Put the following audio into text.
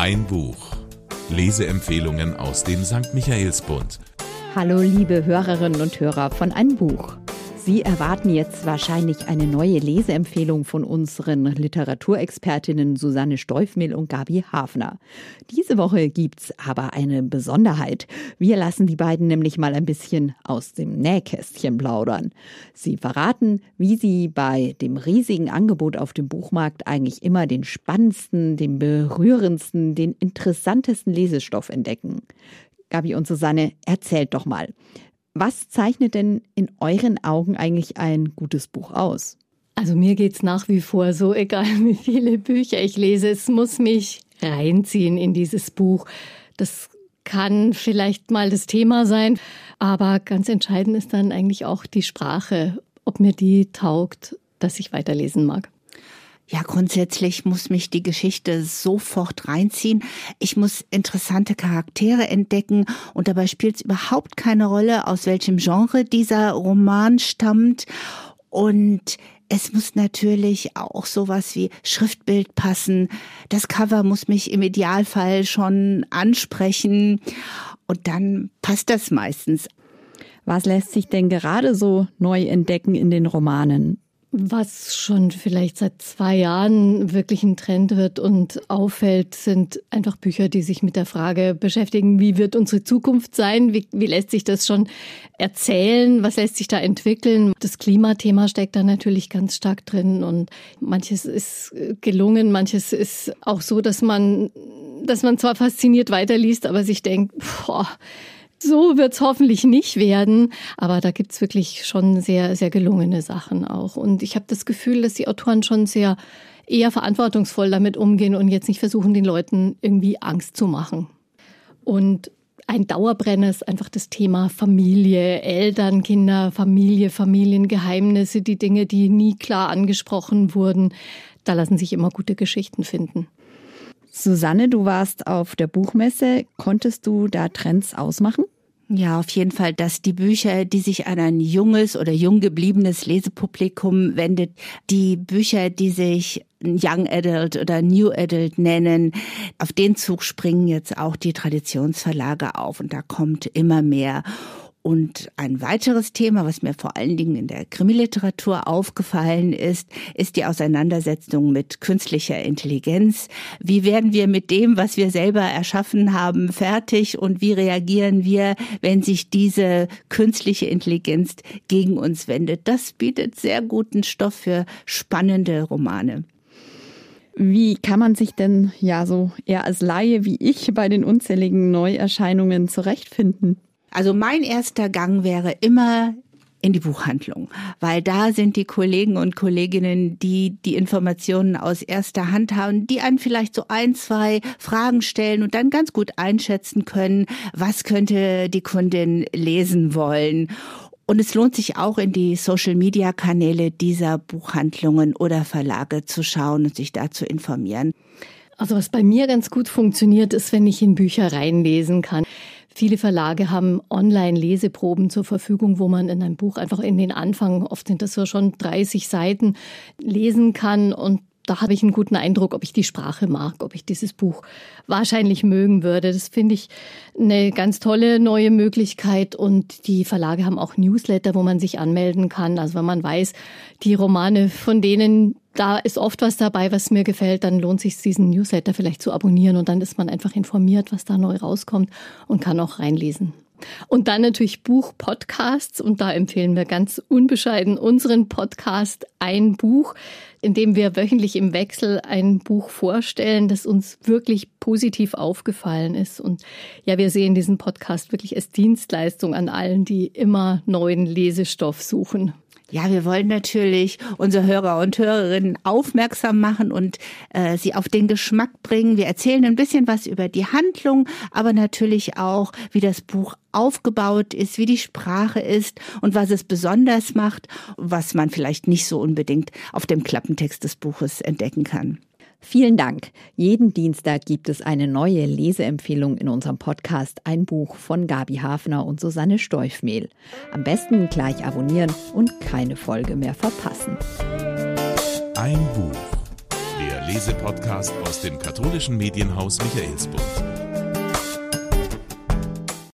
Ein Buch. Leseempfehlungen aus dem St. Michaelsbund. Hallo liebe Hörerinnen und Hörer von Ein Buch. Sie erwarten jetzt wahrscheinlich eine neue Leseempfehlung von unseren Literaturexpertinnen Susanne Steufmehl und Gabi Hafner. Diese Woche gibt's aber eine Besonderheit. Wir lassen die beiden nämlich mal ein bisschen aus dem Nähkästchen plaudern. Sie verraten, wie sie bei dem riesigen Angebot auf dem Buchmarkt eigentlich immer den spannendsten, den berührendsten, den interessantesten Lesestoff entdecken. Gabi und Susanne, erzählt doch mal. Was zeichnet denn in euren Augen eigentlich ein gutes Buch aus? Also mir geht es nach wie vor so, egal wie viele Bücher ich lese, es muss mich reinziehen in dieses Buch. Das kann vielleicht mal das Thema sein, aber ganz entscheidend ist dann eigentlich auch die Sprache, ob mir die taugt, dass ich weiterlesen mag. Ja, grundsätzlich muss mich die Geschichte sofort reinziehen. Ich muss interessante Charaktere entdecken und dabei spielt es überhaupt keine Rolle, aus welchem Genre dieser Roman stammt. Und es muss natürlich auch sowas wie Schriftbild passen. Das Cover muss mich im Idealfall schon ansprechen. Und dann passt das meistens. Was lässt sich denn gerade so neu entdecken in den Romanen? Was schon vielleicht seit zwei Jahren wirklich ein Trend wird und auffällt, sind einfach Bücher, die sich mit der Frage beschäftigen, wie wird unsere Zukunft sein? Wie, wie lässt sich das schon erzählen? Was lässt sich da entwickeln? Das Klimathema steckt da natürlich ganz stark drin und manches ist gelungen, manches ist auch so, dass man, dass man zwar fasziniert weiterliest, aber sich denkt, boah, so wird's hoffentlich nicht werden, aber da gibt's wirklich schon sehr, sehr gelungene Sachen auch. Und ich habe das Gefühl, dass die Autoren schon sehr eher verantwortungsvoll damit umgehen und jetzt nicht versuchen, den Leuten irgendwie Angst zu machen. Und ein Dauerbrenner ist einfach das Thema Familie, Eltern, Kinder, Familie, Familiengeheimnisse, die Dinge, die nie klar angesprochen wurden. Da lassen sich immer gute Geschichten finden. Susanne, du warst auf der Buchmesse. Konntest du da Trends ausmachen? Ja, auf jeden Fall, dass die Bücher, die sich an ein junges oder jung gebliebenes Lesepublikum wendet, die Bücher, die sich Young Adult oder New Adult nennen, auf den Zug springen jetzt auch die Traditionsverlage auf und da kommt immer mehr. Und ein weiteres Thema, was mir vor allen Dingen in der Krimiliteratur aufgefallen ist, ist die Auseinandersetzung mit künstlicher Intelligenz. Wie werden wir mit dem, was wir selber erschaffen haben, fertig und wie reagieren wir, wenn sich diese künstliche Intelligenz gegen uns wendet? Das bietet sehr guten Stoff für spannende Romane. Wie kann man sich denn ja so eher als Laie wie ich bei den unzähligen Neuerscheinungen zurechtfinden? Also mein erster Gang wäre immer in die Buchhandlung, weil da sind die Kollegen und Kolleginnen, die die Informationen aus erster Hand haben, die einen vielleicht so ein, zwei Fragen stellen und dann ganz gut einschätzen können, was könnte die Kundin lesen wollen. Und es lohnt sich auch in die Social-Media-Kanäle dieser Buchhandlungen oder Verlage zu schauen und sich da zu informieren. Also was bei mir ganz gut funktioniert, ist, wenn ich in Bücher reinlesen kann. Viele Verlage haben Online-Leseproben zur Verfügung, wo man in einem Buch einfach in den Anfang, oft sind das so schon 30 Seiten, lesen kann und da habe ich einen guten Eindruck, ob ich die Sprache mag, ob ich dieses Buch wahrscheinlich mögen würde. Das finde ich eine ganz tolle neue Möglichkeit. Und die Verlage haben auch Newsletter, wo man sich anmelden kann. Also wenn man weiß, die Romane von denen, da ist oft was dabei, was mir gefällt, dann lohnt sich diesen Newsletter vielleicht zu abonnieren und dann ist man einfach informiert, was da neu rauskommt und kann auch reinlesen. Und dann natürlich Buch-Podcasts. Und da empfehlen wir ganz unbescheiden unseren Podcast Ein Buch, in dem wir wöchentlich im Wechsel ein Buch vorstellen, das uns wirklich positiv aufgefallen ist. Und ja, wir sehen diesen Podcast wirklich als Dienstleistung an allen, die immer neuen Lesestoff suchen. Ja, wir wollen natürlich unsere Hörer und Hörerinnen aufmerksam machen und äh, sie auf den Geschmack bringen. Wir erzählen ein bisschen was über die Handlung, aber natürlich auch, wie das Buch aufgebaut ist, wie die Sprache ist und was es besonders macht, was man vielleicht nicht so unbedingt auf dem Klappentext des Buches entdecken kann. Vielen Dank. Jeden Dienstag gibt es eine neue Leseempfehlung in unserem Podcast Ein Buch von Gabi Hafner und Susanne Steufmehl. Am besten gleich abonnieren und keine Folge mehr verpassen. Ein Buch. Der Lesepodcast aus dem katholischen Medienhaus Michaelsbund.